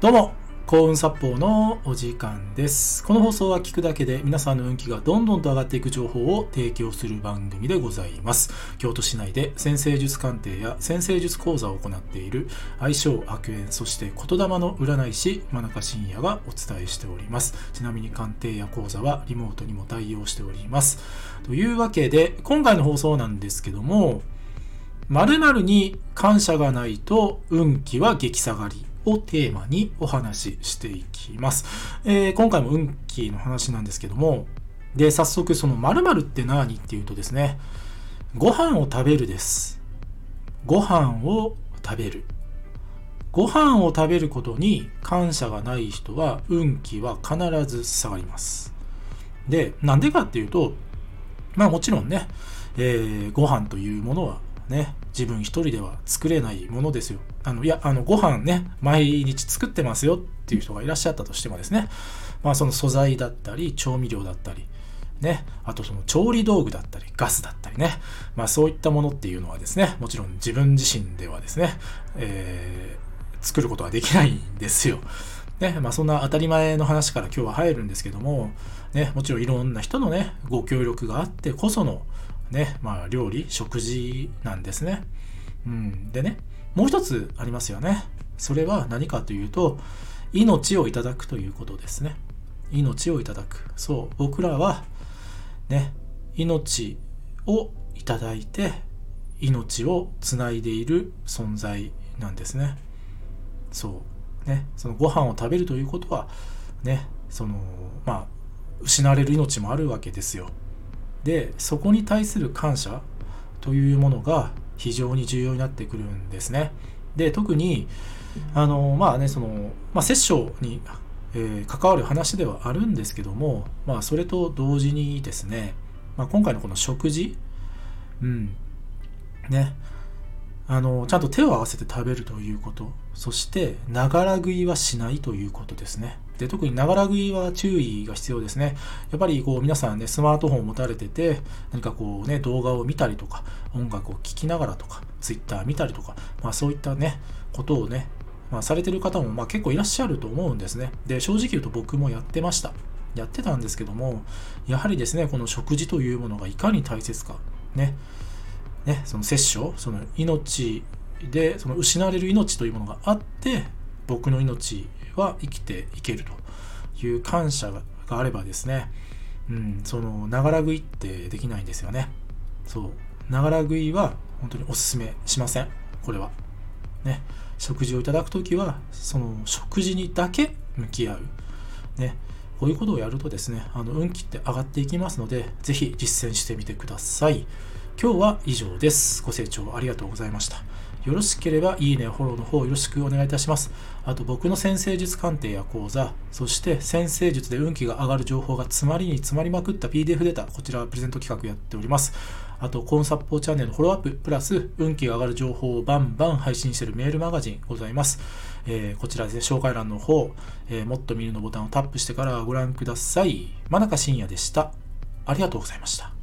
どうも、幸運殺法のお時間です。この放送は聞くだけで皆さんの運気がどんどんと上がっていく情報を提供する番組でございます。京都市内で先生術鑑定や先生術講座を行っている相性悪縁、そして言霊の占い師、真中信也がお伝えしております。ちなみに鑑定や講座はリモートにも対応しております。というわけで、今回の放送なんですけども、〇〇に感謝がないと運気は激下がり。をテーマにお話ししていきます。えー、今回も運気の話なんですけども、で、早速その〇〇って何っていうとですね、ご飯を食べるです。ご飯を食べる。ご飯を食べることに感謝がない人は運気は必ず下がります。で、なんでかっていうと、まあもちろんね、えー、ご飯というものはね、自分一人では作れないものですよ。あの、いや、あの、ご飯ね、毎日作ってますよっていう人がいらっしゃったとしてもですね、まあその素材だったり、調味料だったり、ね、あとその調理道具だったり、ガスだったりね、まあそういったものっていうのはですね、もちろん自分自身ではですね、えー、作ることはできないんですよ。ね、まあそんな当たり前の話から今日は入るんですけども、ね、もちろんいろんな人のね、ご協力があってこその、ね、まあ料理、食事なんですね。うん。でね、もう一つありますよね。それは何かというと、命をいただくということですね。命をいただく。そう、僕らは、ね、命をいただいて、命をつないでいる存在なんですね。そう。ね、そのご飯を食べるということは、ね、その、まあ、失われる命もあるわけですよ。でそこに対する感謝というものが非常に重要になってくるんですね。で特にあのまあねその、まあ、殺生に、えー、関わる話ではあるんですけども、まあ、それと同時にですね、まあ、今回のこの食事うんねあのちゃんと手を合わせて食べるということ。そしてながら食いはしないということですね。で特にながら食いは注意が必要ですね。やっぱりこう皆さんねスマートフォンを持たれてて何かこうね動画を見たりとか音楽を聴きながらとかツイッター見たりとか、まあ、そういったねことをね、まあ、されてる方もまあ結構いらっしゃると思うんですね。で正直言うと僕もやってました。やってたんですけどもやはりですねこの食事というものがいかに大切か。ね。ね、その殺生その命でその失われる命というものがあって僕の命は生きていけると。いう感謝があればですね、うん、そのながら食いってできないんですよね。そう。ながら食いは本当におすすめしません。これは。ね。食事をいただく時はその食事にだけ向き合う。ね。こういうことをやるとですねあの運気って上がっていきますので是非実践してみてください。今日は以上です。ご清聴ありがとうございました。よろしければいいね、フォローの方よろしくお願いいたします。あと僕の先生術鑑定や講座、そして先生術で運気が上がる情報が詰まりに詰まりまくった PDF データ、こちらはプレゼント企画やっております。あと、コンサッポーチャンネルのフォローアップ、プラス運気が上がる情報をバンバン配信しているメールマガジンございます。えー、こちらですね、紹介欄の方、えー、もっと見るのボタンをタップしてからご覧ください。真中信也でした。ありがとうございました。